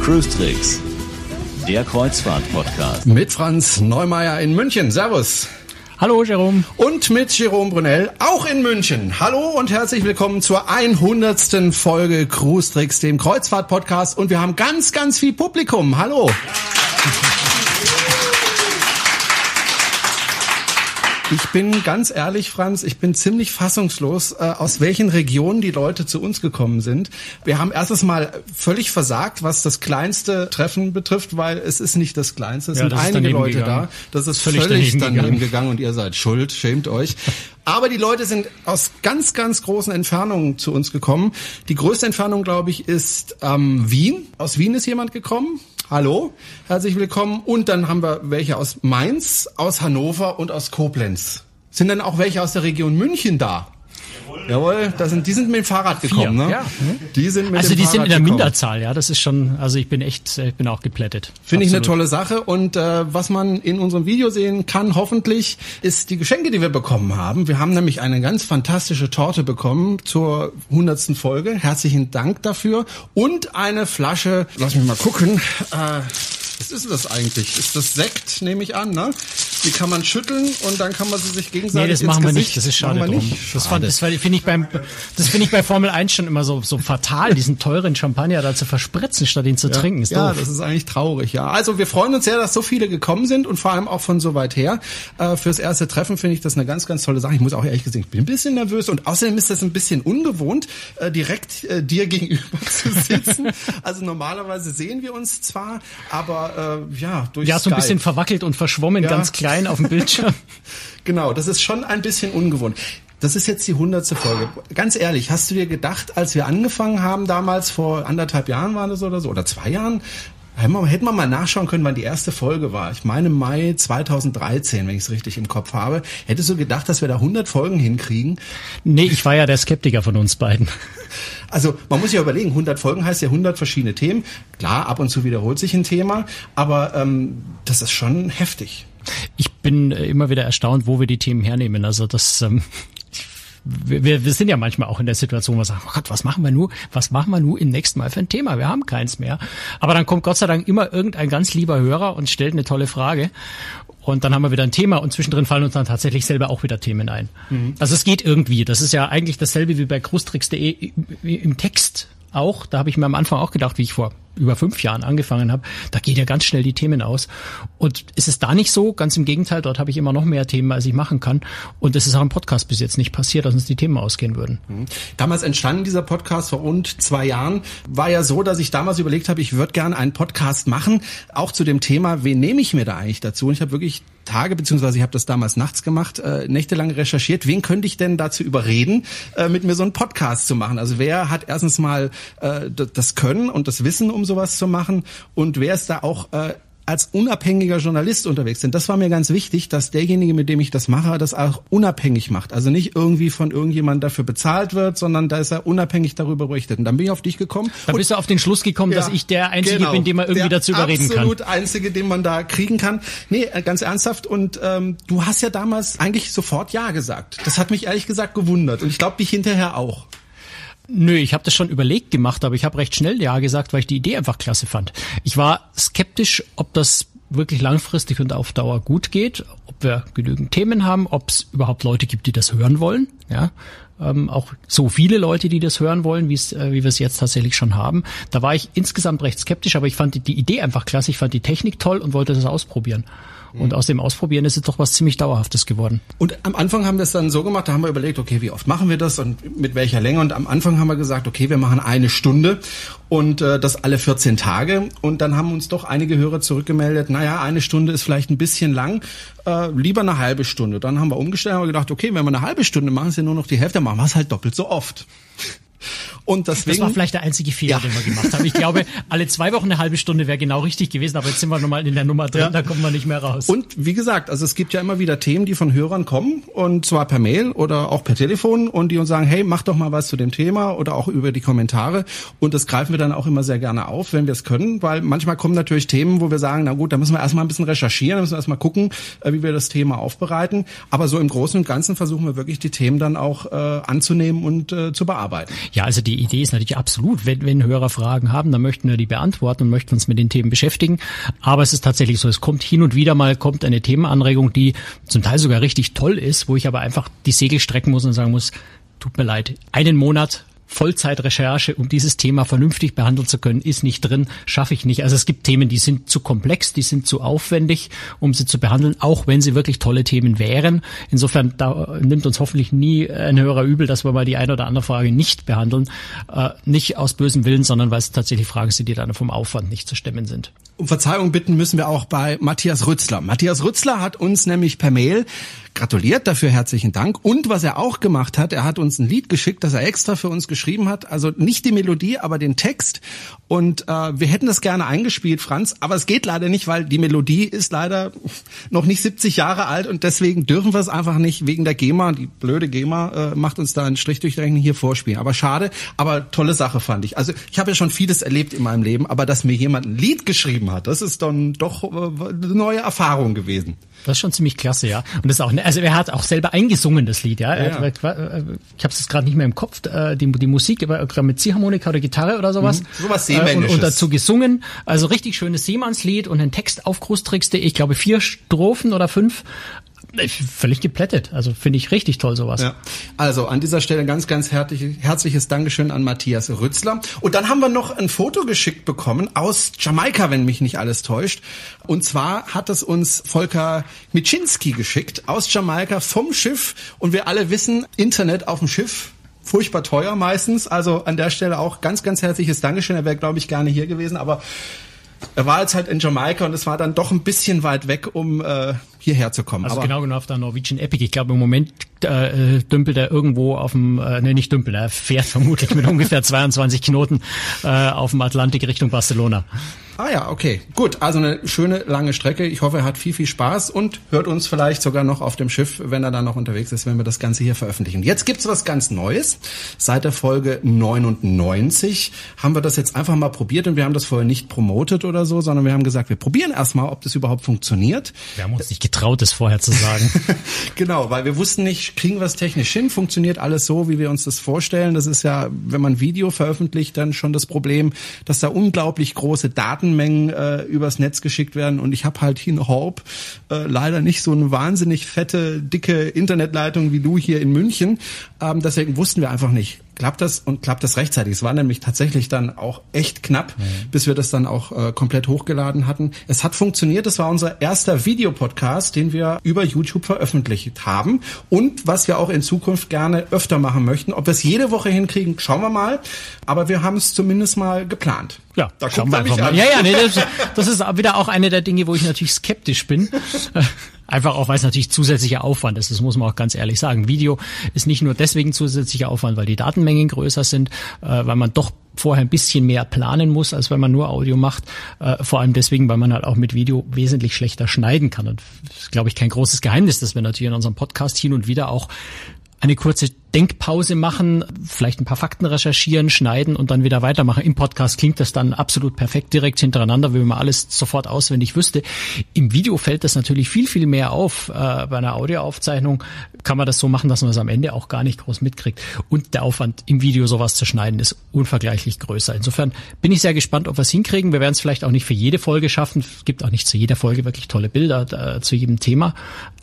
Cruise Tricks, der Kreuzfahrt-Podcast. Mit Franz Neumeier in München. Servus. Hallo Jerome. Und mit Jerome Brunel, auch in München. Hallo und herzlich willkommen zur 100. Folge Cruise Tricks, dem Kreuzfahrt-Podcast. Und wir haben ganz, ganz viel Publikum. Hallo. Ich bin ganz ehrlich, Franz, ich bin ziemlich fassungslos, äh, aus welchen Regionen die Leute zu uns gekommen sind. Wir haben erstes Mal völlig versagt, was das kleinste Treffen betrifft, weil es ist nicht das kleinste. Es Ja, sind einige Leute gegangen. da. Das ist Völlig völlig, daneben daneben, gegangen. gegangen und ihr seid schuld. Schämt euch. Aber die Leute sind aus ganz, ganz großen Entfernungen zu uns gekommen. Die größte Entfernung, glaube ich, ist ähm, Wien. Aus Wien ist jemand gekommen. Hallo, herzlich willkommen. Und dann haben wir welche aus Mainz, aus Hannover und aus Koblenz. Sind dann auch welche aus der Region München da? Jawohl, das sind, die sind mit dem Fahrrad gekommen, Vier, ne? ja. Die sind mit Also dem die Fahrrad sind in der. Minderzahl, ja. Das ist schon, also ich bin echt, ich bin auch geplättet. Finde ich eine tolle Sache. Und äh, was man in unserem Video sehen kann, hoffentlich, ist die Geschenke, die wir bekommen haben. Wir haben nämlich eine ganz fantastische Torte bekommen zur hundertsten Folge. Herzlichen Dank dafür. Und eine Flasche, lass mich mal gucken. Äh, was ist das eigentlich? Ist das Sekt, nehme ich an, ne? Die kann man schütteln und dann kann man sie sich gegenseitig Nee, das machen wir Gesicht- nicht. Das ist schade drum. nicht? Das, fand, das finde ich beim, das finde ich bei Formel 1 schon immer so, so fatal, diesen teuren Champagner da zu verspritzen, statt ihn zu trinken. Ist ja, doof. das ist eigentlich traurig, ja. Also wir freuen uns sehr, dass so viele gekommen sind und vor allem auch von so weit her. Äh, fürs erste Treffen finde ich das eine ganz, ganz tolle Sache. Ich muss auch ehrlich gesagt, ich bin ein bisschen nervös und außerdem ist das ein bisschen ungewohnt, äh, direkt äh, dir gegenüber zu sitzen. Also normalerweise sehen wir uns zwar, aber äh, ja, durch ja, so ein Skype. bisschen verwackelt und verschwommen, Ja. ganz klein auf dem Bildschirm. Genau, das ist schon ein bisschen ungewohnt. Das ist jetzt die hundertste Folge. Ganz ehrlich, hast du dir gedacht, als wir angefangen haben damals, vor anderthalb Jahren war das oder so, oder zwei Jahren, hätten wir, mal nachschauen können, wann die erste Folge war. Ich meine Mai 2013, wenn ich es richtig im Kopf habe. Hättest du gedacht, dass wir da 100 Folgen hinkriegen? nee, ich war ja der Skeptiker von uns beiden. Also man muss ja überlegen, 100 Folgen heißt ja 100 verschiedene Themen. Klar, ab und zu wiederholt sich ein Thema, aber ähm, das ist schon heftig. Ich bin äh, immer wieder erstaunt, wo wir die Themen hernehmen. Also das, ähm, wir, wir sind ja manchmal auch in der Situation, wo wir sagen, oh Gott, was machen wir nur, was machen wir nur im nächsten Mal für ein Thema? Wir haben keins mehr. Aber dann kommt Gott sei Dank immer irgendein ganz lieber Hörer und stellt eine tolle Frage. Und dann haben wir wieder ein Thema und zwischendrin fallen uns dann tatsächlich selber auch wieder Themen ein. Also es geht irgendwie. Das ist ja eigentlich dasselbe wie bei cruestricks.de im Text auch. Da habe ich mir am Anfang auch gedacht, wie ich vor über fünf Jahren angefangen habe, da geht ja ganz schnell die Themen aus. Und ist es da nicht so? Ganz im Gegenteil, dort habe ich immer noch mehr Themen, als ich machen kann. Und es ist auch im Podcast bis jetzt nicht passiert, dass uns die Themen ausgehen würden. Damals entstanden dieser Podcast vor rund zwei Jahren. War ja so, dass ich damals überlegt habe, ich würde gerne einen Podcast machen, auch zu dem Thema, wen nehme ich mir da eigentlich dazu? Und ich habe wirklich Tage, beziehungsweise ich habe das damals nachts gemacht, äh, nächtelang recherchiert, wen könnte ich denn dazu überreden, äh, mit mir so einen Podcast zu machen? Also wer hat erstens mal äh, das Können und das Wissen, um sowas zu machen und wer ist da auch äh, als unabhängiger Journalist unterwegs sind. Das war mir ganz wichtig, dass derjenige, mit dem ich das mache, das auch unabhängig macht. Also nicht irgendwie von irgendjemandem dafür bezahlt wird, sondern da ist er unabhängig darüber berichtet. Und dann bin ich auf dich gekommen. Da bist du auf den Schluss gekommen, dass Ja, ich der Einzige genau. bin, den man irgendwie dazu überreden kann. Absolut Einzige, den man da kriegen kann. Nee, äh, ganz ernsthaft. Und ähm, du hast ja damals eigentlich sofort Ja gesagt. Das hat mich ehrlich gesagt gewundert. Und ich glaube, dich hinterher auch. Nö, ich habe das schon überlegt gemacht, aber ich habe recht schnell Ja gesagt, weil ich die Idee einfach klasse fand. Ich war skeptisch, ob das wirklich langfristig und auf Dauer gut geht, ob wir genügend Themen haben, ob es überhaupt Leute gibt, die das hören wollen. Ja, ähm, auch so viele Leute, die das hören wollen, äh, wie wir es jetzt tatsächlich schon haben. Da war ich insgesamt recht skeptisch, aber ich fand die, die Idee einfach klasse. Ich fand die Technik toll und wollte das ausprobieren. Und aus dem Ausprobieren ist es doch was ziemlich Dauerhaftes geworden. Und am Anfang haben wir es dann so gemacht, da haben wir überlegt, okay, wie oft machen wir das und mit welcher Länge? Und am Anfang haben wir gesagt, okay, wir machen eine Stunde und äh, das alle 14 Tage. Und dann haben uns doch einige Hörer zurückgemeldet, naja, eine Stunde ist vielleicht ein bisschen lang, äh, lieber eine halbe Stunde. Dann haben wir umgestellt und haben gedacht, okay, wenn wir eine halbe Stunde machen, ist ja nur noch die Hälfte, machen wir es halt doppelt so oft. Und deswegen, das war vielleicht der einzige Fehler, ja. den wir gemacht haben. Ich glaube, alle zwei Wochen eine halbe Stunde wäre genau richtig gewesen, aber jetzt sind wir nochmal in der Nummer drin, ja. da kommen wir nicht mehr raus. Und wie gesagt, also es gibt ja immer wieder Themen, die von Hörern kommen und zwar per Mail oder auch per Telefon und die uns sagen, hey, mach doch mal was zu dem Thema oder auch über die Kommentare und das greifen wir dann auch immer sehr gerne auf, wenn wir es können, weil manchmal kommen natürlich Themen, wo wir sagen, na gut, da müssen wir erstmal ein bisschen recherchieren, da müssen wir erstmal gucken, äh, wie wir das Thema aufbereiten, aber so im Großen und Ganzen versuchen wir wirklich die Themen dann auch äh, anzunehmen und äh, zu bearbeiten. Ja, also die Idee ist natürlich absolut, wenn, wenn Hörer Fragen haben, dann möchten wir die beantworten und möchten uns mit den Themen beschäftigen. Aber es ist tatsächlich so, es kommt hin und wieder mal kommt eine Themenanregung, die zum Teil sogar richtig toll ist, wo ich aber einfach die Segel strecken muss und sagen muss, tut mir leid, einen Monat Vollzeitrecherche, um dieses Thema vernünftig behandeln zu können, ist nicht drin, schaffe ich nicht. Also es gibt Themen, die sind zu komplex, die sind zu aufwendig, um sie zu behandeln, auch wenn sie wirklich tolle Themen wären. Insofern da nimmt uns hoffentlich nie ein höherer Übel, dass wir mal die eine oder andere Frage nicht behandeln. Äh, nicht aus bösem Willen, sondern weil es tatsächlich Fragen sind, die dann vom Aufwand nicht zu stemmen sind. Um Verzeihung bitten müssen wir auch bei Matthias Rützler. Matthias Rützler hat uns nämlich per Mail gratuliert, dafür herzlichen Dank. Und was er auch gemacht hat, er hat uns ein Lied geschickt, das er extra für uns geschrieben hat. Also nicht die Melodie, aber den Text. Und äh, wir hätten das gerne eingespielt, Franz, aber es geht leider nicht, weil die Melodie ist leider noch nicht 70 Jahre alt und deswegen dürfen wir es einfach nicht wegen der GEMA. Die blöde GEMA äh, macht uns da einen Strich durch Rechnung hier vorspielen. Aber schade, aber tolle Sache fand ich. Also ich habe ja schon vieles erlebt in meinem Leben, aber dass mir jemand ein Lied geschrieben hat, das ist dann doch äh, eine neue Erfahrung gewesen. Das ist schon ziemlich klasse, ja. Und das ist auch, ne, also er hat auch selber eingesungen das Lied, ja. ja, ja. Ich habe es gerade nicht mehr im Kopf, äh, die, die Musik mit Ziehharmonika oder Gitarre oder sowas. Mhm. Sowas Seemännisches. Und, und dazu gesungen. Also richtig schönes Seemannslied und ein Text auf Großtricks.de. Ich glaube vier Strophen oder fünf. Völlig geplättet. Also finde ich richtig toll sowas. Ja. Also an dieser Stelle ganz, ganz herzlich, herzliches Dankeschön an Matthias Rützler. Und dann haben wir noch ein Foto geschickt bekommen aus Jamaika, wenn mich nicht alles täuscht. Und zwar hat es uns Volker Miczynski geschickt aus Jamaika vom Schiff. Und wir alle wissen, Internet auf dem Schiff furchtbar teuer meistens. Also an der Stelle auch ganz, ganz herzliches Dankeschön. Er wäre, glaube ich, gerne hier gewesen, aber er war jetzt halt in Jamaika und es war dann doch ein bisschen weit weg, um äh, hierher zu kommen. Also Aber genau genau auf der Norwegian Epic. Ich glaube im Moment äh, dümpelt er irgendwo auf dem, äh, nee nicht dümpelt, er fährt vermutlich mit ungefähr 22 Knoten äh, auf dem Atlantik Richtung Barcelona. Ah ja, okay. Gut, also eine schöne lange Strecke. Ich hoffe, er hat viel, viel Spaß und hört uns vielleicht sogar noch auf dem Schiff, wenn er dann noch unterwegs ist, wenn wir das Ganze hier veröffentlichen. Jetzt gibt's was ganz Neues. Seit der Folge 99 haben wir das jetzt einfach mal probiert und wir haben das vorher nicht promotet oder so, sondern wir haben gesagt, wir probieren erstmal, ob das überhaupt funktioniert. Wir haben uns nicht getraut, es vorher zu sagen. genau, weil wir wussten nicht, kriegen wir es technisch hin, funktioniert alles so, wie wir uns das vorstellen. Das ist ja, wenn man Video veröffentlicht, dann schon das Problem, dass da unglaublich große Daten Datenmengen äh, übers Netz geschickt werden und ich habe halt hier in Horb äh, leider nicht so eine wahnsinnig fette, dicke Internetleitung wie du hier in München. Ähm, deswegen wussten wir einfach nicht, klappt das und klappt das rechtzeitig. Es war nämlich tatsächlich dann auch echt knapp, mhm. bis wir das dann auch äh, komplett hochgeladen hatten. Es hat funktioniert. Es war unser erster Videopodcast, den wir über YouTube veröffentlicht haben und was wir auch in Zukunft gerne öfter machen möchten. Ob wir es jede Woche hinkriegen, schauen wir mal. Aber wir haben es zumindest mal geplant. Ja, da schauen wir einfach mal. An. Ja, ja, nee, das, das ist wieder auch eine der Dinge, wo ich natürlich skeptisch bin. Einfach auch, weil es natürlich zusätzlicher Aufwand ist. Das muss man auch ganz ehrlich sagen. Video ist nicht nur deswegen zusätzlicher Aufwand, weil die Datenmengen größer sind, äh, weil man doch vorher ein bisschen mehr planen muss, als wenn man nur Audio macht. Äh, vor allem deswegen, weil man halt auch mit Video wesentlich schlechter schneiden kann. Und das ist, glaube ich, kein großes Geheimnis, dass wir natürlich in unserem Podcast hin und wieder auch eine kurze Denkpause machen, vielleicht ein paar Fakten recherchieren, schneiden und dann wieder weitermachen. Im Podcast klingt das dann absolut perfekt direkt hintereinander, wie man alles sofort auswendig wüsste. Im Video fällt das natürlich viel, viel mehr auf. Äh, bei einer Audioaufzeichnung kann man das so machen, dass man es am Ende auch gar nicht groß mitkriegt. Und der Aufwand im Video sowas zu schneiden ist unvergleichlich größer. Insofern bin ich sehr gespannt, ob wir es hinkriegen. Wir werden es vielleicht auch nicht für jede Folge schaffen. Es gibt auch nicht zu jeder Folge wirklich tolle Bilder äh, zu jedem Thema.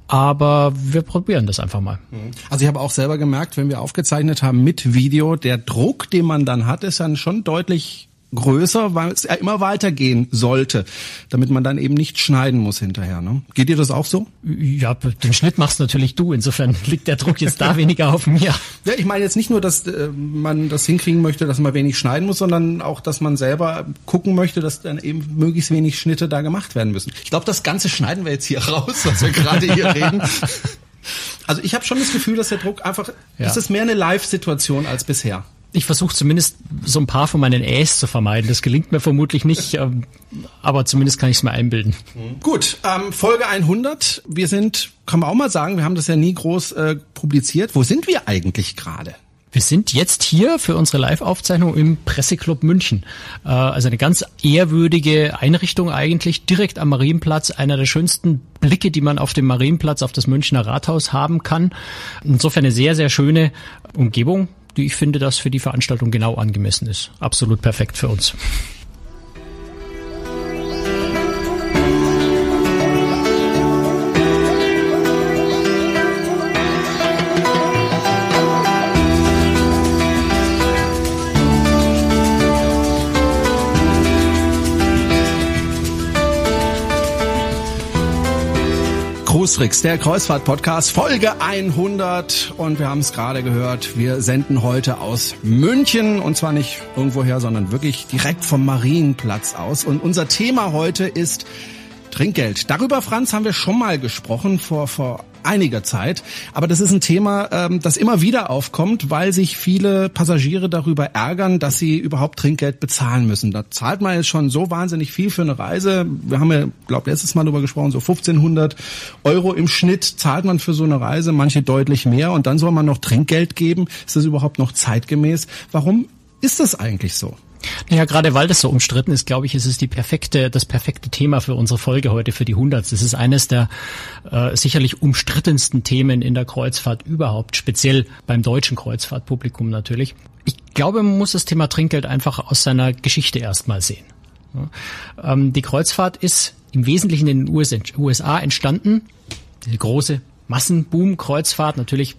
Aber wir probieren das einfach mal. Mhm. Also ich habe auch selber gemerkt, wenn wir aufgezeichnet haben mit Video, der Druck, den man dann hat, ist dann schon deutlich größer, weil es ja immer weitergehen sollte, damit man dann eben nicht schneiden muss hinterher. Ne? Geht dir das auch so? Ja, den Schnitt machst natürlich du. Insofern liegt der Druck jetzt da weniger auf mir. Ja, ich meine jetzt nicht nur, dass äh, man das hinkriegen möchte, dass man wenig schneiden muss, sondern auch, dass man selber gucken möchte, dass dann eben möglichst wenig Schnitte da gemacht werden müssen. Ich glaube, das Ganze schneiden wir jetzt hier raus, was wir gerade hier reden. Also ich habe schon das Gefühl, dass der Druck einfach, ja. es ist mehr eine Live-Situation als bisher. ich versuche zumindest so ein paar von meinen Äs zu vermeiden. Das gelingt mir vermutlich nicht, ähm, aber zumindest kann ich es mir einbilden. Gut, ähm, Folge 100. Wir sind, kann man auch mal sagen, wir haben das ja nie groß äh, publiziert. Wo sind wir eigentlich gerade? Wir sind jetzt hier für unsere Live-Aufzeichnung im Presseclub München. Äh, also eine ganz ehrwürdige Einrichtung eigentlich, direkt am Marienplatz. Einer der schönsten Blicke, die man auf dem Marienplatz, auf das Münchner Rathaus haben kann. Insofern eine sehr, sehr schöne Umgebung die ich finde, dass für die Veranstaltung genau angemessen ist. Absolut perfekt für uns. Fußrix, der Kreuzfahrt-Podcast, Folge 100. Und wir haben es gerade gehört, wir senden heute aus München und zwar nicht irgendwoher, sondern wirklich direkt vom Marienplatz aus. Und unser Thema heute ist Trinkgeld. Darüber, Franz, haben wir schon mal gesprochen vor, vor einiger Zeit. Aber das ist ein Thema, ähm, das immer wieder aufkommt, weil sich viele Passagiere darüber ärgern, dass sie überhaupt Trinkgeld bezahlen müssen. Da zahlt man jetzt schon so wahnsinnig viel für eine Reise. Wir haben ja, glaube letztes Mal darüber gesprochen, so 1500 Euro im Schnitt zahlt man für so eine Reise, manche deutlich mehr. Und dann soll man noch Trinkgeld geben. Ist das überhaupt noch zeitgemäß? Warum ist das eigentlich so? Naja, gerade weil das so umstritten ist, glaube ich, ist es die perfekte, das perfekte Thema für unsere Folge heute, für die 100. Das ist eines der äh, sicherlich umstrittensten Themen in der Kreuzfahrt überhaupt, speziell beim deutschen Kreuzfahrtpublikum natürlich. Ich glaube, man muss das Thema Trinkgeld einfach aus seiner Geschichte erstmal sehen. Ja. Ähm, die Kreuzfahrt ist im Wesentlichen in den USA entstanden. Diese große Massenboom-Kreuzfahrt, natürlich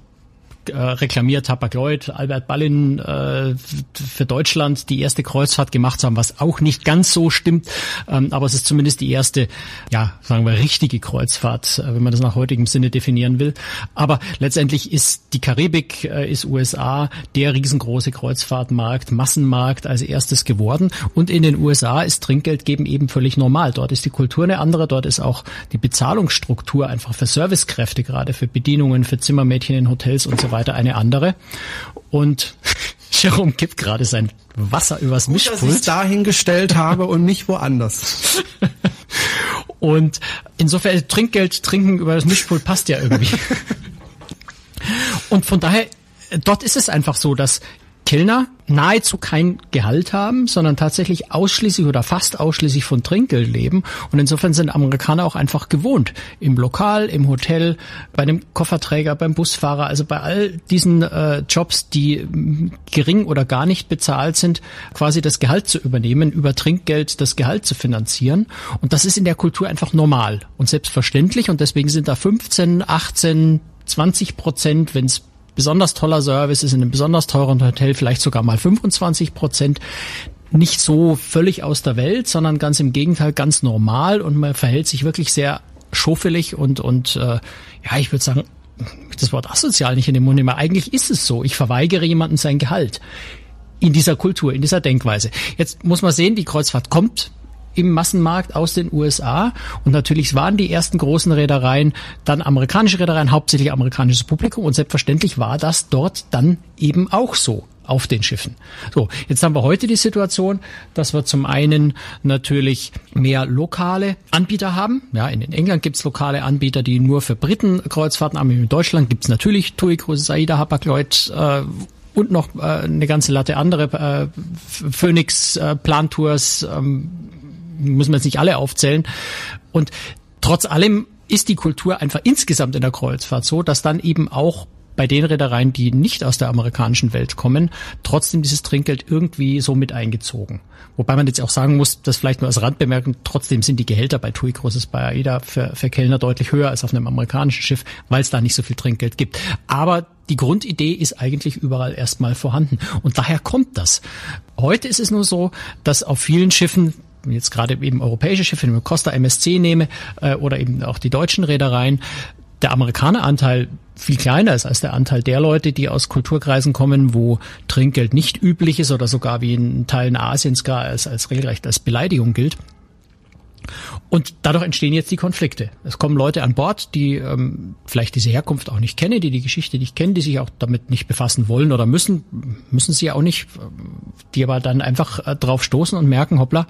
äh, reklamiert Hapag-Lloyd, Albert Ballin äh, für Deutschland die erste Kreuzfahrt gemacht haben, was auch nicht ganz so stimmt, ähm, aber es ist zumindest die erste, ja, sagen wir richtige Kreuzfahrt, äh, wenn man das nach heutigem Sinne definieren will. Aber letztendlich ist die Karibik, äh, ist USA der riesengroße Kreuzfahrtmarkt, Massenmarkt als erstes geworden und in den USA ist Trinkgeld geben eben völlig normal. Dort ist die Kultur eine andere, dort ist auch die Bezahlungsstruktur einfach für Servicekräfte, gerade für Bedienungen, für Zimmermädchen in Hotels und so weiter weiter eine andere. Und Jerome kippt gerade sein Wasser übers Mischpult. Gut, dass ich dahingestellt habe und nicht woanders. und insofern Trinkgeld trinken über das Mischpult passt ja irgendwie. und von daher, dort ist es einfach so, dass Kellner nahezu kein Gehalt haben, sondern tatsächlich ausschließlich oder fast ausschließlich von Trinkgeld leben. Und insofern sind Amerikaner auch einfach gewohnt, im Lokal, im Hotel, bei dem Kofferträger, beim Busfahrer, also bei all diesen äh, Jobs, die gering oder gar nicht bezahlt sind, quasi das Gehalt zu übernehmen, über Trinkgeld das Gehalt zu finanzieren. Und das ist in der Kultur einfach normal und selbstverständlich. Und deswegen sind da 15, 18, 20 Prozent, wenn es besonders toller Service ist in einem besonders teuren Hotel vielleicht sogar mal 25 Prozent nicht so völlig aus der Welt, sondern ganz im Gegenteil ganz normal und man verhält sich wirklich sehr schuffelig und und äh, ja, ich würde sagen, das Wort asozial nicht in den Mund nehmen. Eigentlich ist es so. Ich verweigere jemandem sein Gehalt in dieser Kultur, in dieser Denkweise. Jetzt muss man sehen, die Kreuzfahrt kommt im Massenmarkt aus den USA. Und natürlich waren die ersten großen Reedereien dann amerikanische Reedereien, hauptsächlich amerikanisches Publikum. Und selbstverständlich war das dort dann eben auch so auf den Schiffen. So, jetzt haben wir heute die Situation, dass wir zum einen natürlich mehr lokale Anbieter haben. Ja, in England gibt's lokale Anbieter, die nur für Briten Kreuzfahrten haben. In Deutschland gibt's natürlich TUI Cruises, AIDA, Hapag-Lloyd äh, und noch äh, eine ganze Latte andere äh, Phoenix äh, Plantours, ähm, muss man jetzt nicht alle aufzählen. Und trotz allem ist die Kultur einfach insgesamt in der Kreuzfahrt so, dass dann eben auch bei den Reedereien, die nicht aus der amerikanischen Welt kommen, trotzdem dieses Trinkgeld irgendwie so mit eingezogen. Wobei man jetzt auch sagen muss, das vielleicht nur als Randbemerkung, trotzdem sind die Gehälter bei TUI Cruises, bei AIDA für, für Kellner deutlich höher als auf einem amerikanischen Schiff, weil es da nicht so viel Trinkgeld gibt. Aber die Grundidee ist eigentlich überall erstmal vorhanden. Und daher kommt das. Heute ist es nur so, dass auf vielen Schiffen jetzt gerade eben europäische Schiffe, wenn ich Costa MSC nehme äh, oder eben auch die deutschen Reedereien, der Amerikaneranteil viel kleiner ist als der Anteil der Leute, die aus Kulturkreisen kommen, wo Trinkgeld nicht üblich ist oder sogar wie in Teilen Asiens gar als, als regelrecht als Beleidigung gilt. Und dadurch entstehen jetzt die Konflikte. Es kommen Leute an Bord, die ähm, vielleicht diese Herkunft auch nicht kennen, die die Geschichte nicht kennen, die sich auch damit nicht befassen wollen oder müssen, müssen sie auch nicht, die aber dann einfach äh, drauf stoßen und merken, hoppla,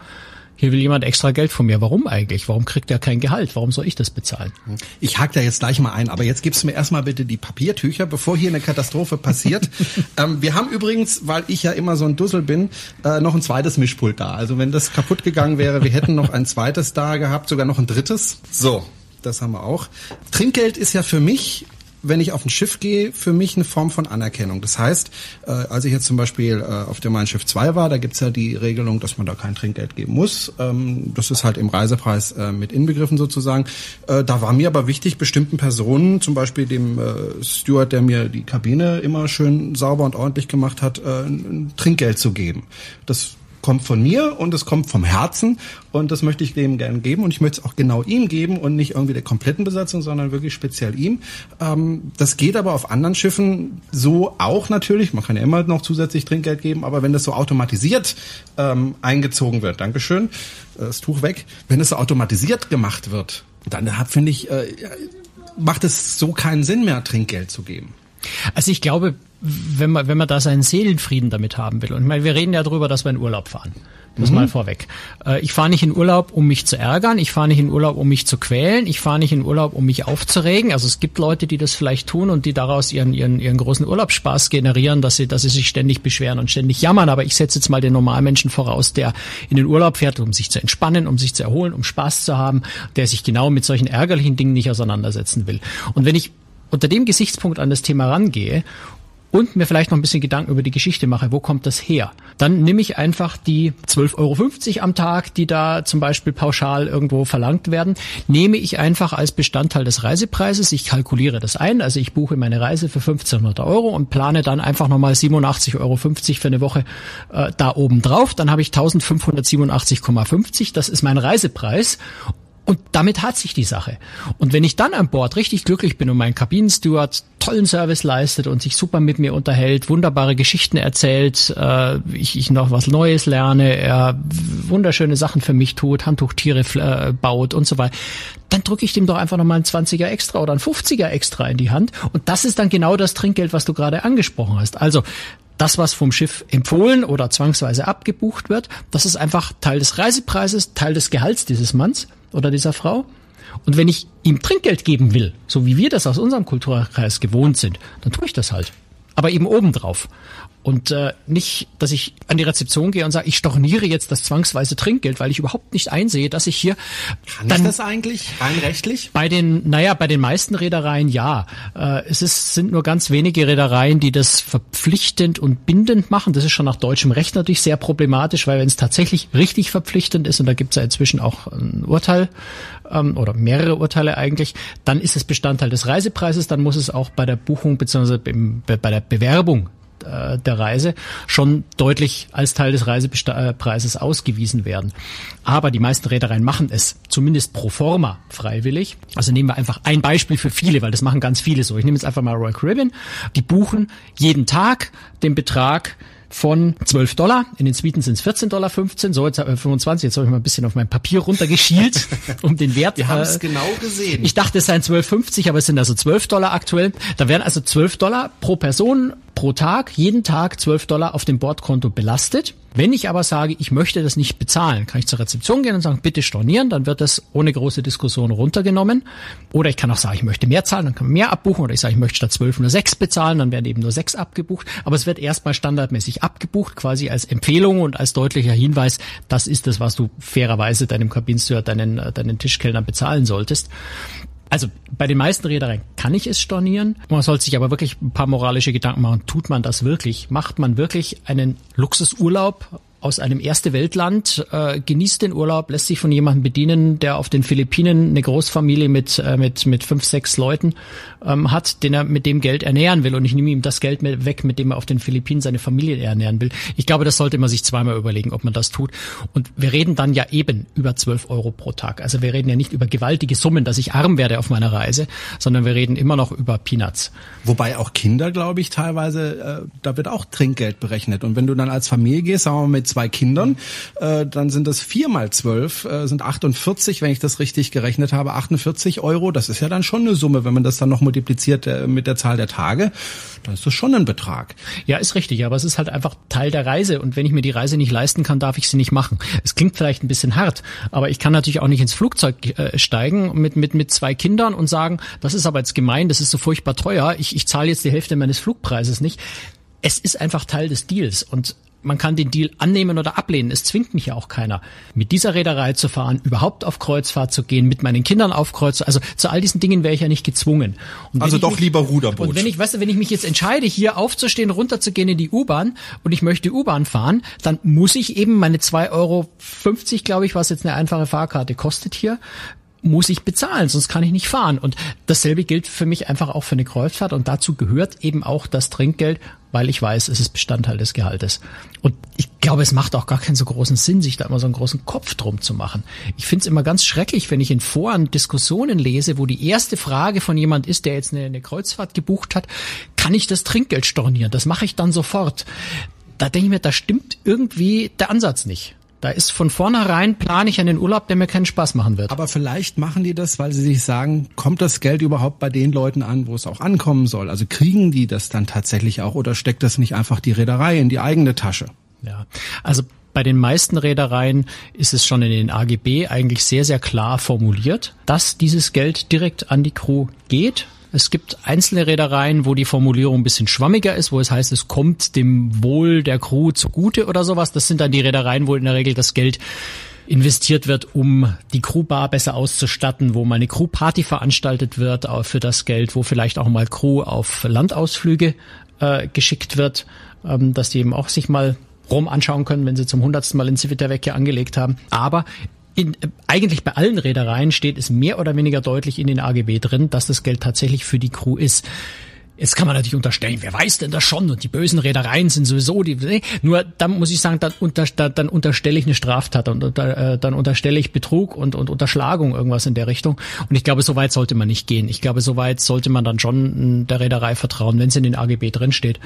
hier will jemand extra Geld von mir. Warum eigentlich? Warum kriegt er kein Gehalt? Warum soll ich das bezahlen? Ich hake da jetzt gleich mal ein, aber jetzt gibst du mir erstmal bitte die Papiertücher, bevor hier eine Katastrophe passiert. ähm, wir haben übrigens, weil ich ja immer so ein Dussel bin, äh, noch ein zweites Mischpult da. Also wenn das kaputt gegangen wäre, wir hätten noch ein zweites da gehabt, sogar noch ein drittes. So, das haben wir auch. Trinkgeld ist ja für mich wenn ich auf ein Schiff gehe, für mich eine Form von Anerkennung. Das heißt, äh, als ich jetzt zum Beispiel äh, auf dem Mein Schiff 2 war, da gibt's ja die Regelung, dass man da kein Trinkgeld geben muss. Ähm, das ist halt im Reisepreis äh, mit inbegriffen sozusagen. Äh, da war mir aber wichtig, bestimmten Personen, zum Beispiel dem äh, Steward, der mir die Kabine immer schön sauber und ordentlich gemacht hat, äh, ein Trinkgeld zu geben. Das kommt von mir und es kommt vom Herzen und das möchte ich dem gerne geben und ich möchte es auch genau ihm geben und nicht irgendwie der kompletten Besatzung, sondern wirklich speziell ihm. Ähm, das geht aber auf anderen Schiffen so auch natürlich. Man kann ja immer noch zusätzlich Trinkgeld geben, aber wenn das so automatisiert ähm, eingezogen wird, Dankeschön, das Tuch weg, wenn es so automatisiert gemacht wird, dann finde ich, äh, macht es so keinen Sinn mehr, Trinkgeld zu geben. Also ich glaube, wenn man, wenn man da seinen Seelenfrieden damit haben will. Und ich meine, wir reden ja darüber, dass wir in Urlaub fahren. Das mhm. mal vorweg. Äh, ich fahre nicht in Urlaub, um mich zu ärgern. Ich fahre nicht in Urlaub, um mich zu quälen. Ich fahre nicht in Urlaub, um mich aufzuregen. Also es gibt Leute, die das vielleicht tun und die daraus ihren, ihren, ihren großen Urlaubsspaß generieren, dass sie, dass sie sich ständig beschweren und ständig jammern. Aber ich setze jetzt mal den Normalmenschen voraus, der in den Urlaub fährt, um sich zu entspannen, um sich zu erholen, um Spaß zu haben, der sich genau mit solchen ärgerlichen Dingen nicht auseinandersetzen will. Und wenn ich unter dem Gesichtspunkt an das Thema rangehe und mir vielleicht noch ein bisschen Gedanken über die Geschichte mache, wo kommt das her? Dann nehme ich einfach die 12,50 Euro am Tag, die da zum Beispiel pauschal irgendwo verlangt werden, nehme ich einfach als Bestandteil des Reisepreises. Ich kalkuliere das ein, also ich buche meine Reise für 1500 Euro und plane dann einfach nochmal 87,50 Euro für eine Woche äh, da oben drauf. Dann habe ich 1587,50. Das ist mein Reisepreis. Und damit hat sich die Sache. Und wenn ich dann an Bord richtig glücklich bin und mein Kabinensteward tollen Service leistet und sich super mit mir unterhält, wunderbare Geschichten erzählt, äh, ich, ich noch was Neues lerne, er wunderschöne Sachen für mich tut, Handtuchtiere äh, baut und so weiter, dann drücke ich dem doch einfach nochmal einen 20er extra oder einen 50er extra in die Hand. Und das ist dann genau das Trinkgeld, was du gerade angesprochen hast. Also das, was vom Schiff empfohlen oder zwangsweise abgebucht wird, das ist einfach Teil des Reisepreises, Teil des Gehalts dieses Manns oder dieser Frau. Und wenn ich ihm Trinkgeld geben will, so wie wir das aus unserem Kulturkreis gewohnt sind, dann tue ich das halt. Aber eben obendrauf. Und äh, nicht, dass ich an die Rezeption gehe und sage, ich storniere jetzt das zwangsweise Trinkgeld, weil ich überhaupt nicht einsehe, dass ich hier. Kann dann, ich das eigentlich rein rechtlich? Bei den, naja, bei den meisten Reedereien ja. Äh, es ist, sind nur ganz wenige Reedereien, die das verpflichtend und bindend machen. Das ist schon nach deutschem Recht natürlich sehr problematisch, weil wenn es tatsächlich richtig verpflichtend ist, und da gibt es ja inzwischen auch ein Urteil ähm, oder mehrere Urteile eigentlich, dann ist es Bestandteil des Reisepreises, dann muss es auch bei der Buchung bzw. bei der Bewerbung äh, der Reise schon deutlich als Teil des Reisepreises ausgewiesen werden. Aber die meisten Reedereien machen es zumindest pro forma freiwillig. Also nehmen wir einfach ein Beispiel für viele, weil das machen ganz viele so. Ich nehme jetzt einfach mal Royal Caribbean. Die buchen jeden Tag den Betrag von 12 Dollar. In den Suiten sind es 14,15 Dollar. So, jetzt äh, 25. Jetzt habe ich mal ein bisschen auf mein Papier runtergeschielt, um den Wert. Wir haben es äh, genau gesehen. Ich dachte, es seien 12,50, aber es sind also 12 Dollar aktuell. Da werden also 12 Dollar pro Person pro Tag, jeden Tag 12 Dollar auf dem Bordkonto belastet. Wenn ich aber sage, ich möchte das nicht bezahlen, kann ich zur Rezeption gehen und sagen, bitte stornieren, dann wird das ohne große Diskussion runtergenommen. Oder ich kann auch sagen, ich möchte mehr zahlen, dann kann man mehr abbuchen. Oder ich sage, ich möchte statt 12 nur 6 bezahlen, dann werden eben nur 6 abgebucht. Aber es wird erstmal standardmäßig abgebucht, quasi als Empfehlung und als deutlicher Hinweis, das ist das, was du fairerweise deinem Kabinensteward, deinen, deinen Tischkellnern bezahlen solltest. Also bei den meisten Reedereien kann ich es stornieren. Man sollte sich aber wirklich ein paar moralische Gedanken machen. Tut man das wirklich? Macht man wirklich einen Luxusurlaub aus einem erste Weltland, äh, genießt den Urlaub, lässt sich von jemandem bedienen, der auf den Philippinen eine Großfamilie mit äh, mit mit fünf sechs Leuten ähm, hat, den er mit dem Geld ernähren will und ich nehme ihm das Geld weg, mit dem er auf den Philippinen seine Familie ernähren will. Ich glaube, das sollte man sich zweimal überlegen, ob man das tut. Und wir reden dann ja eben über zwölf Euro pro Tag. Also wir reden ja nicht über gewaltige Summen, dass ich arm werde auf meiner Reise, sondern wir reden immer noch über Peanuts. Wobei auch Kinder, glaube ich, teilweise, äh, da wird auch Trinkgeld berechnet. Und wenn du dann als Familie gehst, sagen wir mal mit zwei Kindern, äh, dann sind das vier mal zwölf, äh, sind 48, wenn ich das richtig gerechnet habe, 48 Euro. Das ist ja dann schon eine Summe, wenn man das dann noch multipliziert äh, mit der Zahl der Tage, dann ist das schon ein Betrag. Ja, ist richtig, aber es ist halt einfach Teil der Reise und wenn ich mir die Reise nicht leisten kann, darf ich sie nicht machen. Es klingt vielleicht ein bisschen hart, aber ich kann natürlich auch nicht ins Flugzeug äh, steigen mit, mit, mit zwei Kindern und sagen, das ist aber jetzt gemein, das ist so furchtbar teuer, ich, ich zahle jetzt die Hälfte meines Flugpreises nicht. Es ist einfach Teil des Deals und man kann den Deal annehmen oder ablehnen. Es zwingt mich ja auch keiner, mit dieser Reederei zu fahren, überhaupt auf Kreuzfahrt zu gehen, mit meinen Kindern auf Kreuzfahrt. Also zu all diesen Dingen wäre ich ja nicht gezwungen. also doch mich, lieber Ruderboot. Und wenn ich, weißt du, wenn ich mich jetzt entscheide, hier aufzustehen, runterzugehen in die U-Bahn und ich möchte U-Bahn fahren, dann muss ich eben meine 2,50 Euro, glaube ich, was jetzt eine einfache Fahrkarte kostet hier, muss ich bezahlen, sonst kann ich nicht fahren. Und dasselbe gilt für mich einfach auch für eine Kreuzfahrt und dazu gehört eben auch das Trinkgeld, weil ich weiß, es ist Bestandteil des Gehaltes. Und ich glaube, es macht auch gar keinen so großen Sinn, sich da immer so einen großen Kopf drum zu machen. Ich finde es immer ganz schrecklich, wenn ich in Foren Diskussionen lese, wo die erste Frage von jemand ist, der jetzt eine, eine Kreuzfahrt gebucht hat, kann ich das Trinkgeld stornieren? Das mache ich dann sofort. Da denke ich mir, da stimmt irgendwie der Ansatz nicht. Da ist von vornherein plane ich einen Urlaub, der mir keinen Spaß machen wird. Aber vielleicht machen die das, weil sie sich sagen, kommt das Geld überhaupt bei den Leuten an, wo es auch ankommen soll? Also kriegen die das dann tatsächlich auch oder steckt das nicht einfach die Reederei in die eigene Tasche? Ja, also bei den meisten Reedereien ist es schon in den AGB eigentlich sehr, sehr klar formuliert, dass dieses Geld direkt an die Crew geht. Es gibt einzelne Reedereien, wo die Formulierung ein bisschen schwammiger ist, wo es heißt, es kommt dem Wohl der Crew zugute oder sowas. Das sind dann die Reedereien, wo in der Regel das Geld investiert wird, um die Crewbar besser auszustatten, wo mal eine Crewparty veranstaltet wird für das Geld, wo vielleicht auch mal Crew auf Landausflüge äh, geschickt wird, ähm, dass die eben auch sich mal Rom anschauen können, wenn sie zum hundertsten Mal in Civitavecchia angelegt haben. Aber in, äh, eigentlich bei allen Reedereien steht es mehr oder weniger deutlich in den AGB drin, dass das Geld tatsächlich für die Crew ist. Jetzt kann man natürlich unterstellen, wer weiß denn das schon? Und die bösen Reedereien sind sowieso die. Nee, nur dann muss ich sagen, dann, unter, dann unterstelle ich eine Straftat und unter, äh, dann unterstelle ich Betrug und, und Unterschlagung irgendwas in der Richtung. Und ich glaube, so weit sollte man nicht gehen. Ich glaube, so weit sollte man dann schon der Reederei vertrauen, wenn es in den AGB drin steht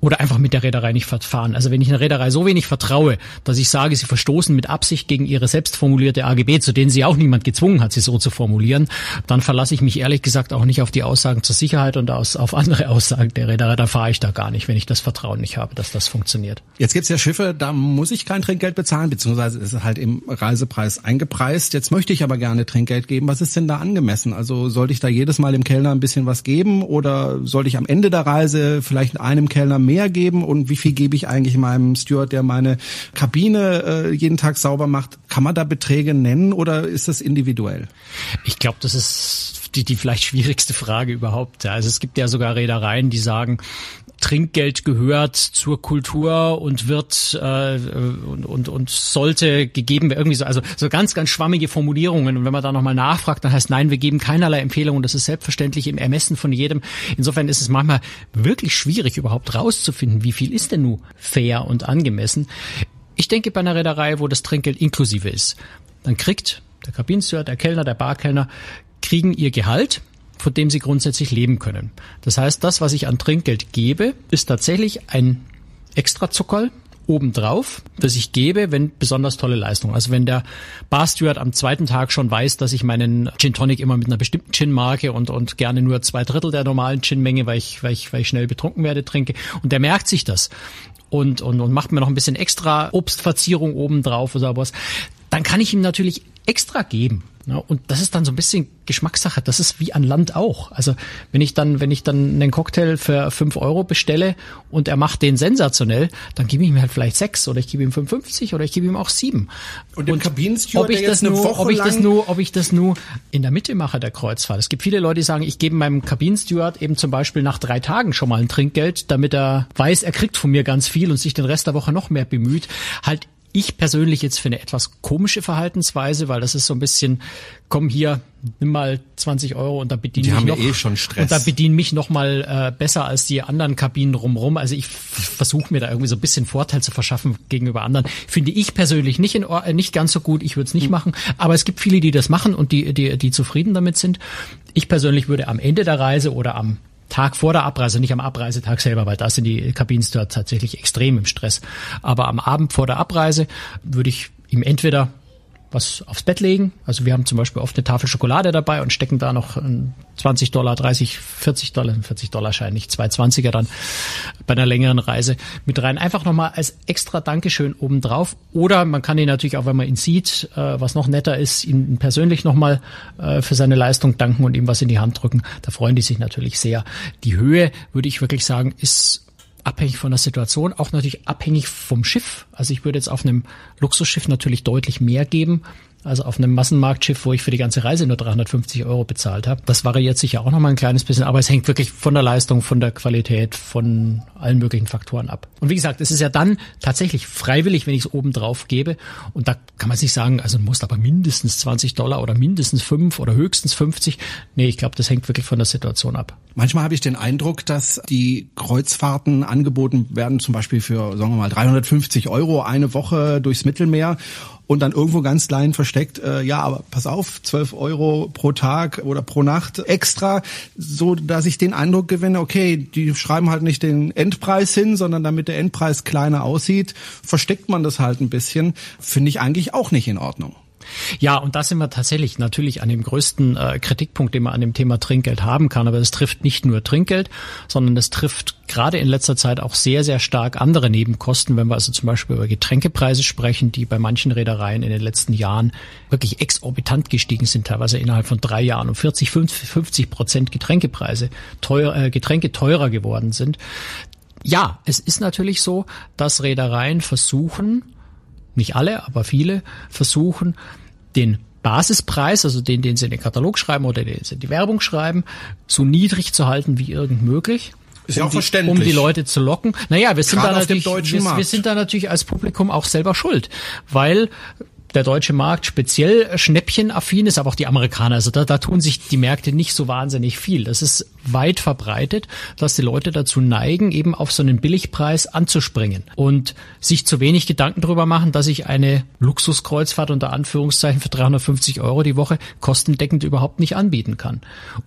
oder einfach mit der Reederei nicht verfahren. Also wenn ich einer Reederei so wenig vertraue, dass ich sage, sie verstoßen mit Absicht gegen ihre selbst formulierte AGB, zu denen sie auch niemand gezwungen hat, sie so zu formulieren, dann verlasse ich mich ehrlich gesagt auch nicht auf die Aussagen zur Sicherheit und aus, auf andere Aussagen der Reederei. Da fahre ich da gar nicht, wenn ich das Vertrauen nicht habe, dass das funktioniert. Jetzt gibt's ja Schiffe, da muss ich kein Trinkgeld bezahlen, beziehungsweise ist es halt im Reisepreis eingepreist. Jetzt möchte ich aber gerne Trinkgeld geben. Was ist denn da angemessen? Also sollte ich da jedes Mal dem Kellner ein bisschen was geben oder sollte ich am Ende der Reise vielleicht einem Kellner mehr geben und wie viel gebe ich eigentlich meinem Steward, der meine Kabine äh, jeden Tag sauber macht? Kann man da Beträge nennen oder ist das individuell? Ich glaube, das ist die, die vielleicht schwierigste Frage überhaupt. Also es gibt ja sogar Reedereien, die sagen, Trinkgeld gehört zur Kultur und wird äh, und, und, und sollte gegeben werden. Irgendwie so, also so ganz, ganz schwammige Formulierungen. Und wenn man da nochmal nachfragt, dann heißt nein, wir geben keinerlei Empfehlungen. Das ist selbstverständlich im Ermessen von jedem. Insofern ist es manchmal wirklich schwierig, überhaupt rauszufinden, wie viel ist denn nun fair und angemessen. Ich denke bei einer Reederei, wo das Trinkgeld inklusive ist, dann kriegt der Kabinensteward, der Kellner, der Barkellner, kriegen ihr Gehalt von dem sie grundsätzlich leben können. Das heißt, das, was ich an Trinkgeld gebe, ist tatsächlich ein extra Zuckerl obendrauf, das ich gebe, wenn besonders tolle Leistung. Also wenn der Barsteward am zweiten Tag schon weiß, dass ich meinen Gin Tonic immer mit einer bestimmten Gin-Marke und, und gerne nur zwei Drittel der normalen Gin-Menge, weil ich, weil, ich, weil ich schnell betrunken werde, trinke. Und der merkt sich das und, und, und macht mir noch ein bisschen extra Obstverzierung obendrauf oder was. Dann kann ich ihm natürlich extra geben. Ja, und das ist dann so ein bisschen Geschmackssache. Das ist wie an Land auch. Also wenn ich dann, wenn ich dann einen Cocktail für fünf Euro bestelle und er macht den sensationell, dann gebe ich ihm halt vielleicht sechs oder ich gebe ihm 55 oder ich gebe ihm auch sieben. Und, und ob ich das nur, ob ich das nur, ob ich das nur in der Mitte mache der Kreuzfahrt. Es gibt viele Leute, die sagen, ich gebe meinem Kabinensteward eben zum Beispiel nach drei Tagen schon mal ein Trinkgeld, damit er weiß, er kriegt von mir ganz viel und sich den Rest der Woche noch mehr bemüht. Halt ich persönlich jetzt für eine etwas komische Verhaltensweise, weil das ist so ein bisschen, komm hier, nimm mal 20 Euro und da bediene die mich haben noch, eh schon Stress. und da bediene mich noch mal äh, besser als die anderen Kabinen rumrum. Also ich versuche mir da irgendwie so ein bisschen Vorteil zu verschaffen gegenüber anderen. Finde ich persönlich nicht in, äh, nicht ganz so gut. Ich würde es nicht mhm. machen, aber es gibt viele, die das machen und die, die die zufrieden damit sind. Ich persönlich würde am Ende der Reise oder am Tag vor der Abreise, nicht am Abreisetag selber, weil da sind die Kabinen tatsächlich extrem im Stress. Aber am Abend vor der Abreise würde ich ihm entweder was aufs Bett legen. Also wir haben zum Beispiel oft eine Tafel Schokolade dabei und stecken da noch 20 Dollar, 30, 40 Dollar, 40 Dollar Schein, nicht 220er dann bei einer längeren Reise mit rein. Einfach nochmal als extra Dankeschön obendrauf. Oder man kann ihn natürlich auch, wenn man ihn sieht, äh, was noch netter ist, ihn persönlich nochmal äh, für seine Leistung danken und ihm was in die Hand drücken. Da freuen die sich natürlich sehr. Die Höhe, würde ich wirklich sagen, ist abhängig von der Situation, auch natürlich abhängig vom Schiff. Also ich würde jetzt auf einem Luxusschiff natürlich deutlich mehr geben, also auf einem Massenmarktschiff, wo ich für die ganze Reise nur 350 Euro bezahlt habe. Das variiert sich ja auch noch mal ein kleines bisschen, aber es hängt wirklich von der Leistung, von der Qualität, von allen möglichen Faktoren ab. Und wie gesagt, es ist ja dann tatsächlich freiwillig, wenn ich es oben drauf gebe. Und da kann man sich sagen, also muss aber mindestens 20 Dollar oder mindestens 5 oder höchstens 50. Nee, ich glaube, das hängt wirklich von der Situation ab. Manchmal habe ich den Eindruck, dass die Kreuzfahrten angeboten werden, zum Beispiel für, sagen wir mal, 350 Euro eine Woche durchs Mittelmeer und dann irgendwo ganz klein versteckt, äh, ja, aber pass auf, 12 Euro pro Tag oder pro Nacht extra, so dass ich den Eindruck gewinne, okay, die schreiben halt nicht den Endpreis hin, sondern damit der Endpreis kleiner aussieht, versteckt man das halt ein bisschen, finde ich eigentlich auch nicht in Ordnung. Ja, und da sind wir tatsächlich natürlich an dem größten äh, Kritikpunkt, den man an dem Thema Trinkgeld haben kann. Aber es trifft nicht nur Trinkgeld, sondern es trifft gerade in letzter Zeit auch sehr, sehr stark andere Nebenkosten, wenn wir also zum Beispiel über Getränkepreise sprechen, die bei manchen Reedereien in den letzten Jahren wirklich exorbitant gestiegen sind, teilweise innerhalb von drei Jahren um 40, 50 Prozent Getränkepreise, teuer, äh, Getränke teurer geworden sind. Ja, es ist natürlich so, dass Reedereien versuchen, nicht alle, aber viele versuchen, den Basispreis, also den, den sie in den Katalog schreiben oder den sie in die Werbung schreiben, so niedrig zu halten wie irgend möglich. Ist ja um auch verständlich. um die Leute zu locken. Naja, wir sind Gerade da natürlich, wir, wir sind da natürlich als Publikum auch selber schuld, weil der deutsche Markt speziell schnäppchenaffin ist, aber auch die Amerikaner. Also da, da tun sich die Märkte nicht so wahnsinnig viel. Das ist weit verbreitet, dass die Leute dazu neigen, eben auf so einen Billigpreis anzuspringen und sich zu wenig Gedanken darüber machen, dass ich eine Luxuskreuzfahrt unter Anführungszeichen für 350 Euro die Woche kostendeckend überhaupt nicht anbieten kann.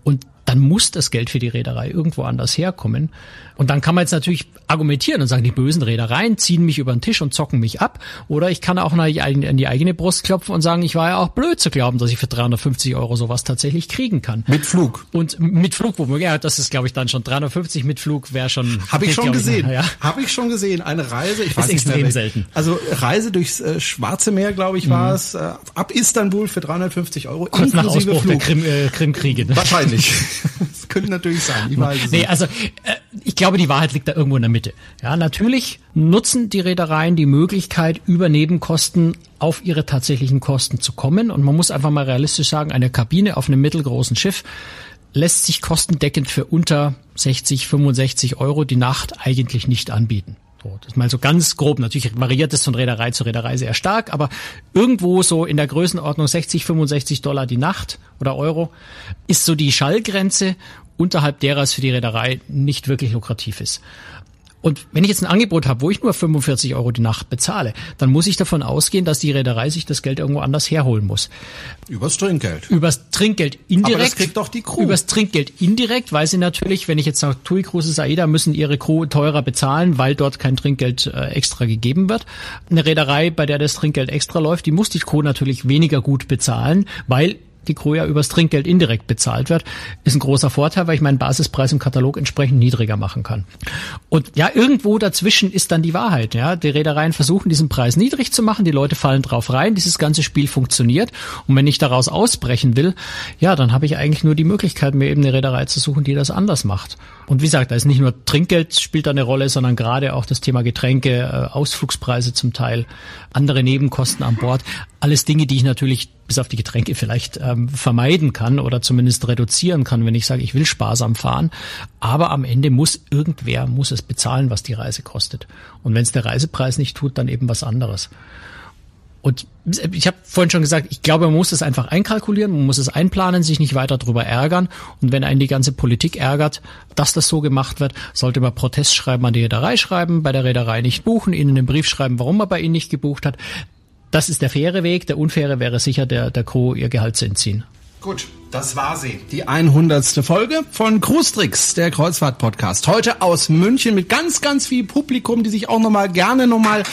Und dann muss das Geld für die Reederei irgendwo anders herkommen. Und dann kann man jetzt natürlich argumentieren und sagen, die bösen Reedereien ziehen mich über den Tisch und zocken mich ab. Oder ich kann auch an die eigene Brust klopfen und sagen, ich war ja auch blöd zu glauben, dass ich für 350 Euro sowas tatsächlich kriegen kann. Mit Flug. Und mit Flug, womöglich, ja, das ist glaube ich dann schon 350 mit Flug wäre schon. Habe ich schon gesehen. ja. Habe ich schon gesehen. Eine Reise, ich weiß nicht extrem mehr, selten. Also Reise durchs äh, Schwarze Meer, glaube ich, war es, äh, ab Istanbul für 350 Euro Kurz nach inklusive Ausbruch der Flug. Krim, äh, Krimkriege. Ne? Wahrscheinlich. das könnte natürlich sein. Ich weiß es Nee, nicht. also äh, ich glaube, die Wahrheit liegt da irgendwo in der Mitte. Ja, natürlich nutzen die Reedereien die Möglichkeit, über Nebenkosten auf ihre tatsächlichen Kosten zu kommen. Und man muss einfach mal realistisch sagen, eine Kabine auf einem mittelgroßen Schiff lässt sich kostendeckend für unter 60, 65 Euro die Nacht eigentlich nicht anbieten. So, das ist mal so ganz grob. Natürlich variiert es von Reederei zu Reederei sehr stark, aber irgendwo so in der Größenordnung 60, 65 Dollar die Nacht oder Euro ist so die Schallgrenze, unterhalb derer es für die Reederei nicht wirklich lukrativ ist. Und wenn ich jetzt ein Angebot habe, wo ich nur 45 Euro die Nacht bezahle, dann muss ich davon ausgehen, dass die Reederei sich das Geld irgendwo anders herholen muss. Übers Trinkgeld. Übers Trinkgeld indirekt. Aber das kriegt doch die Crew. Übers Trinkgeld indirekt, weil sie natürlich, wenn ich jetzt sage, TUI Cruises AIDA müssen ihre Crew teurer bezahlen, weil dort kein Trinkgeld äh, extra gegeben wird. Eine Reederei, bei der das Trinkgeld extra läuft, die muss die Crew natürlich weniger gut bezahlen, weil die Crew ja übers Trinkgeld indirekt bezahlt wird, ist ein großer Vorteil, weil ich meinen Basispreis im Katalog entsprechend niedriger machen kann. Und ja, irgendwo dazwischen ist dann die Wahrheit. Ja, die Reedereien versuchen diesen Preis niedrig zu machen, die Leute fallen drauf rein, dieses ganze Spiel funktioniert. Und wenn ich daraus ausbrechen will, ja, dann habe ich eigentlich nur die Möglichkeit, mir eben eine Reederei zu suchen, die das anders macht. Und wie gesagt, da ist nicht nur Trinkgeld spielt da eine Rolle, sondern gerade auch das Thema Getränke, äh, Ausflugspreise zum Teil, andere Nebenkosten an Bord. Alles Dinge, die ich natürlich bis auf die Getränke vielleicht ähm, vermeiden kann oder zumindest reduzieren kann, wenn ich sage, ich will sparsam fahren. Aber am Ende muss irgendwer muss es bezahlen, was die Reise kostet. Und wenn es der Reisepreis nicht tut, dann eben was anderes. Und ich habe vorhin schon gesagt, ich glaube, man muss es einfach einkalkulieren, man muss es einplanen, sich nicht weiter drüber ärgern. Und wenn einen die ganze Politik ärgert, dass das so gemacht wird, sollte man Protestschreiben an die Reederei schreiben, bei der Reederei nicht buchen, ihnen einen Brief schreiben, warum man bei ihnen nicht gebucht hat. Das ist der faire Weg. Der unfaire wäre sicher, der, der Crew ihr Gehalt zu entziehen. Gut, das war sie. Die 100. Folge von Cruistrix, der Kreuzfahrt-Podcast. Heute aus München mit ganz, ganz viel Publikum, die sich auch nochmal gerne nochmal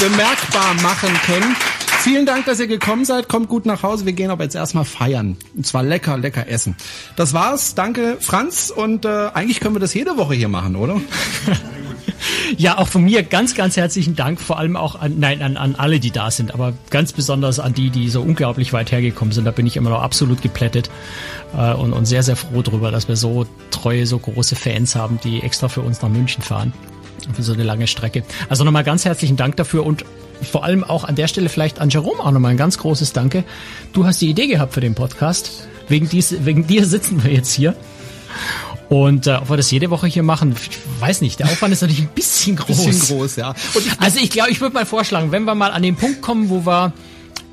bemerkbar machen können. Vielen Dank, dass ihr gekommen seid. Kommt gut nach Hause. Wir gehen aber jetzt erstmal feiern. Und zwar lecker, lecker essen. Das war's. Danke, Franz. Und äh, eigentlich können wir das jede Woche hier machen, oder? Ja, auch von mir ganz, ganz herzlichen Dank, vor allem auch an, nein, an, an alle, die da sind, aber ganz besonders an die, die so unglaublich weit hergekommen sind. Da bin ich immer noch absolut geplättet äh, und, und sehr, sehr froh drüber, dass wir so treue, so große Fans haben, die extra für uns nach München fahren. Für so eine lange Strecke. Also nochmal ganz herzlichen Dank dafür und vor allem auch an der Stelle vielleicht an Jerome auch nochmal ein ganz großes Danke. Du hast die Idee gehabt für den Podcast. Wegen, dies, wegen dir sitzen wir jetzt hier. Und äh, ob wir das jede Woche hier machen, ich weiß nicht. Der Aufwand ist natürlich ein bisschen groß. Bisschen groß, ja. Und ich, also ich glaube, ich würde mal vorschlagen, wenn wir mal an den Punkt kommen, wo wir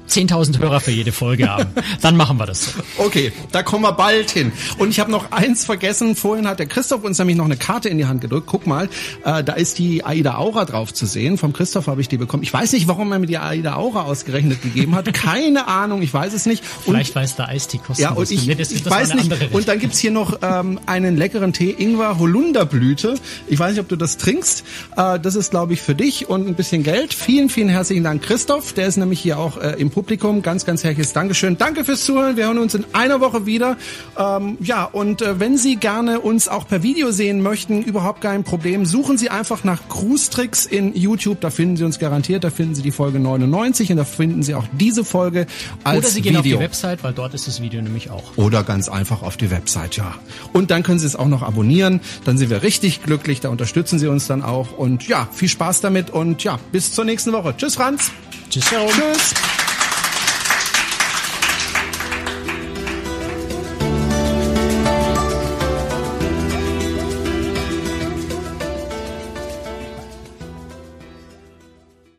10.000 Hörer für jede Folge haben. Dann machen wir das so. Okay, da kommen wir bald hin. Und ich habe noch eins vergessen. Vorhin hat der Christoph uns nämlich noch eine Karte in die Hand gedrückt. Guck mal, äh, da ist die Aida Aura drauf zu sehen. Vom Christoph habe ich die bekommen. Ich weiß nicht, warum er mir die Aida Aura ausgerechnet gegeben hat. Keine Ahnung, ich weiß es nicht. Und, Vielleicht weiß der Eistee kosten. Ja, und ich, nee, das, ich das weiß nicht. Und dann gibt's hier noch ähm, einen leckeren Tee, Ingwer Holunderblüte. Ich weiß nicht, ob du das trinkst. Äh, das ist, glaube ich, für dich und ein bisschen Geld. Vielen, vielen herzlichen Dank, Christoph. Der ist nämlich hier auch äh, im Publikum. Ganz, ganz herzliches Dankeschön. Danke fürs Zuhören. Wir hören uns in einer Woche wieder. Ähm, ja, und äh, wenn Sie gerne uns auch per Video sehen möchten, überhaupt kein Problem. Suchen Sie einfach nach Cruise Tricks in YouTube. Da finden Sie uns garantiert. Da finden Sie die Folge 99 und da finden Sie auch diese Folge als Video. Oder Sie gehen Video. auf die Website, weil dort ist das Video nämlich auch. Oder ganz einfach auf die Website, ja. Und dann können Sie es auch noch abonnieren. Dann sind wir richtig glücklich. Da unterstützen Sie uns dann auch. Und ja, viel Spaß damit und ja, bis zur nächsten Woche. Tschüss, Franz. Tschüss, Tschüss.